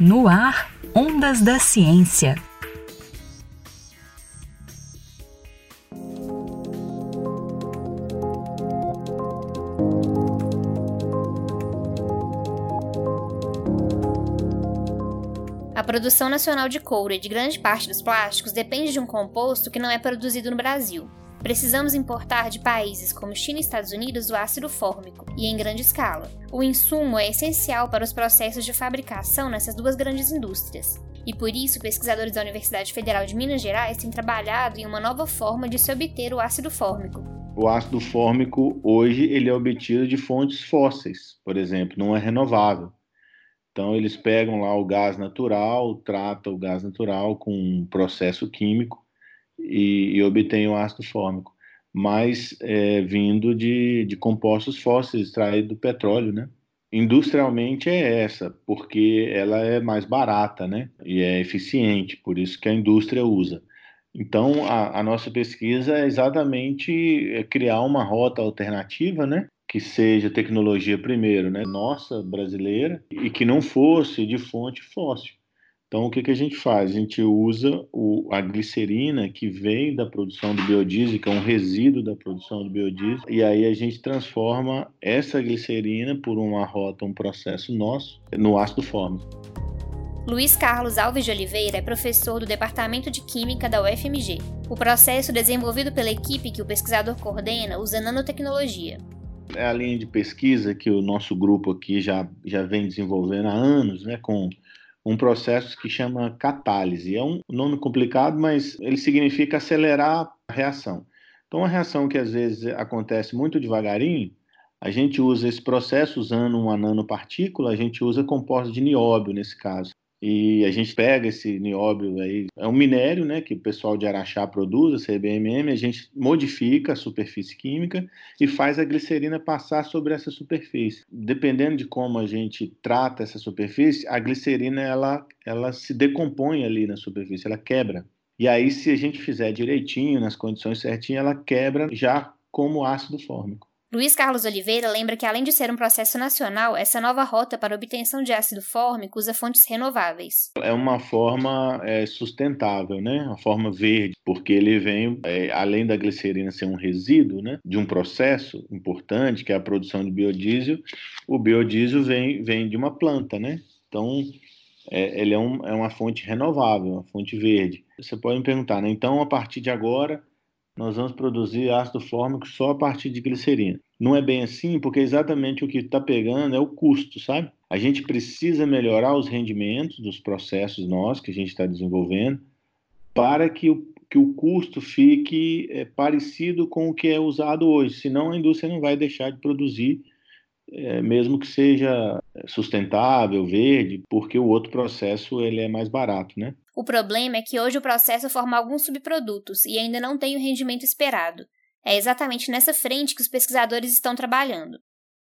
No ar, Ondas da Ciência. A produção nacional de couro e de grande parte dos plásticos depende de um composto que não é produzido no Brasil. Precisamos importar de países como China e Estados Unidos o ácido fórmico, e em grande escala. O insumo é essencial para os processos de fabricação nessas duas grandes indústrias. E por isso, pesquisadores da Universidade Federal de Minas Gerais têm trabalhado em uma nova forma de se obter o ácido fórmico. O ácido fórmico hoje ele é obtido de fontes fósseis, por exemplo, não é renovável. Então eles pegam lá o gás natural, tratam o gás natural com um processo químico e, e obtêm o ácido fórmico, mas é, vindo de, de compostos fósseis extraídos do petróleo, né? Industrialmente é essa, porque ela é mais barata, né? E é eficiente, por isso que a indústria usa. Então, a, a nossa pesquisa é exatamente é criar uma rota alternativa, né? que seja tecnologia primeiro, né, nossa brasileira, e que não fosse de fonte fóssil. Então, o que, que a gente faz? A gente usa o, a glicerina que vem da produção do biodiesel, que é um resíduo da produção do biodiesel, e aí a gente transforma essa glicerina por uma rota, um processo nosso, no ácido fórmico. Luiz Carlos Alves de Oliveira é professor do Departamento de Química da UFMG. O processo desenvolvido pela equipe que o pesquisador coordena usa nanotecnologia, é a linha de pesquisa que o nosso grupo aqui já, já vem desenvolvendo há anos, né, com um processo que chama catálise. É um nome complicado, mas ele significa acelerar a reação. Então, uma reação que às vezes acontece muito devagarinho, a gente usa esse processo usando uma nanopartícula, a gente usa composto de nióbio nesse caso. E a gente pega esse nióbio aí, é um minério, né, que o pessoal de Araxá produz, a CBMM, a gente modifica a superfície química e faz a glicerina passar sobre essa superfície. Dependendo de como a gente trata essa superfície, a glicerina ela, ela se decompõe ali na superfície, ela quebra. E aí, se a gente fizer direitinho, nas condições certinhas, ela quebra já como ácido fórmico. Luiz Carlos Oliveira lembra que, além de ser um processo nacional, essa nova rota para obtenção de ácido fórmico usa fontes renováveis. É uma forma é, sustentável, né? Uma forma verde, porque ele vem, é, além da glicerina ser um resíduo, né, de um processo importante, que é a produção de biodiesel, o biodiesel vem, vem de uma planta, né? Então, é, ele é, um, é uma fonte renovável, uma fonte verde. Você pode me perguntar, né? Então, a partir de agora, nós vamos produzir ácido fórmico só a partir de glicerina. Não é bem assim, porque exatamente o que está pegando é o custo, sabe? A gente precisa melhorar os rendimentos dos processos nossos que a gente está desenvolvendo para que o, que o custo fique é, parecido com o que é usado hoje, senão a indústria não vai deixar de produzir, é, mesmo que seja sustentável, verde, porque o outro processo ele é mais barato, né? O problema é que hoje o processo forma alguns subprodutos e ainda não tem o rendimento esperado. É exatamente nessa frente que os pesquisadores estão trabalhando.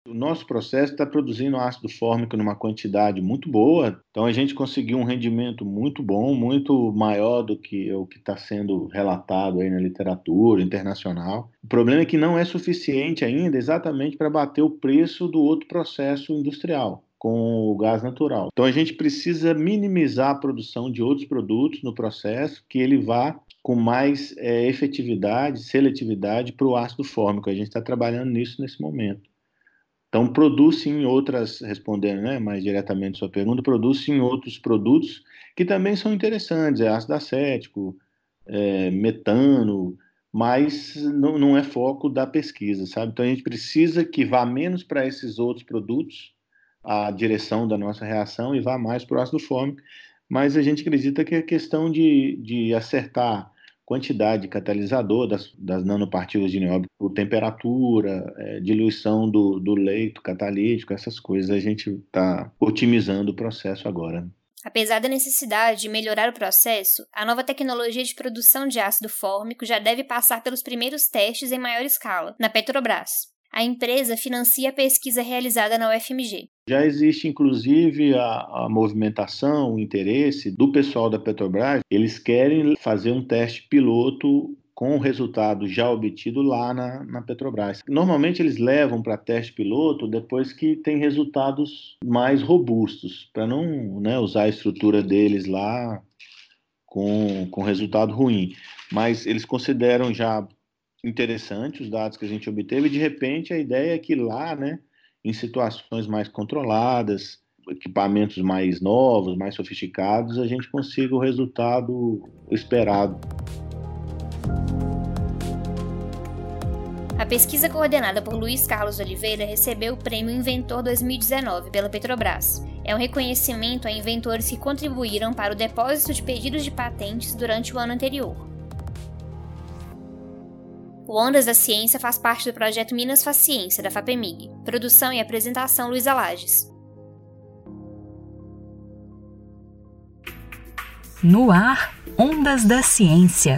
O nosso processo está produzindo ácido fórmico numa quantidade muito boa, então a gente conseguiu um rendimento muito bom, muito maior do que o que está sendo relatado aí na literatura internacional. O problema é que não é suficiente ainda exatamente para bater o preço do outro processo industrial com o gás natural. Então a gente precisa minimizar a produção de outros produtos no processo que ele vá com mais é, efetividade, seletividade para o ácido fórmico. A gente está trabalhando nisso nesse momento. Então produz em outras, respondendo né, mais diretamente sua pergunta, produz em outros produtos que também são interessantes, é ácido acético, é, metano, mas não, não é foco da pesquisa, sabe? Então a gente precisa que vá menos para esses outros produtos a direção da nossa reação e vá mais para o ácido fórmico, mas a gente acredita que é questão de, de acertar quantidade de catalisador das, das nanopartículas de nióbio, temperatura, é, diluição do, do leito catalítico, essas coisas a gente está otimizando o processo agora. Apesar da necessidade de melhorar o processo, a nova tecnologia de produção de ácido fórmico já deve passar pelos primeiros testes em maior escala, na Petrobras. A empresa financia a pesquisa realizada na UFMG. Já existe, inclusive, a, a, movimentação, o interesse do pessoal da Petrobras. Eles querem fazer um teste piloto com o resultado já obtido lá na, na Petrobras. Normalmente eles levam para teste piloto depois que tem resultados mais robustos, para não né, usar a estrutura deles lá com, com resultado ruim. Mas eles consideram já interessante os dados que a gente obteve, e de repente a ideia é que lá, né, em situações mais controladas, equipamentos mais novos, mais sofisticados, a gente consiga o resultado esperado. A pesquisa coordenada por Luiz Carlos Oliveira recebeu o Prêmio Inventor 2019 pela Petrobras. É um reconhecimento a inventores que contribuíram para o depósito de pedidos de patentes durante o ano anterior. O Ondas da Ciência faz parte do projeto Minas Faz Ciência, da FAPEMIG. Produção e apresentação Luísa Lages. No ar, Ondas da Ciência.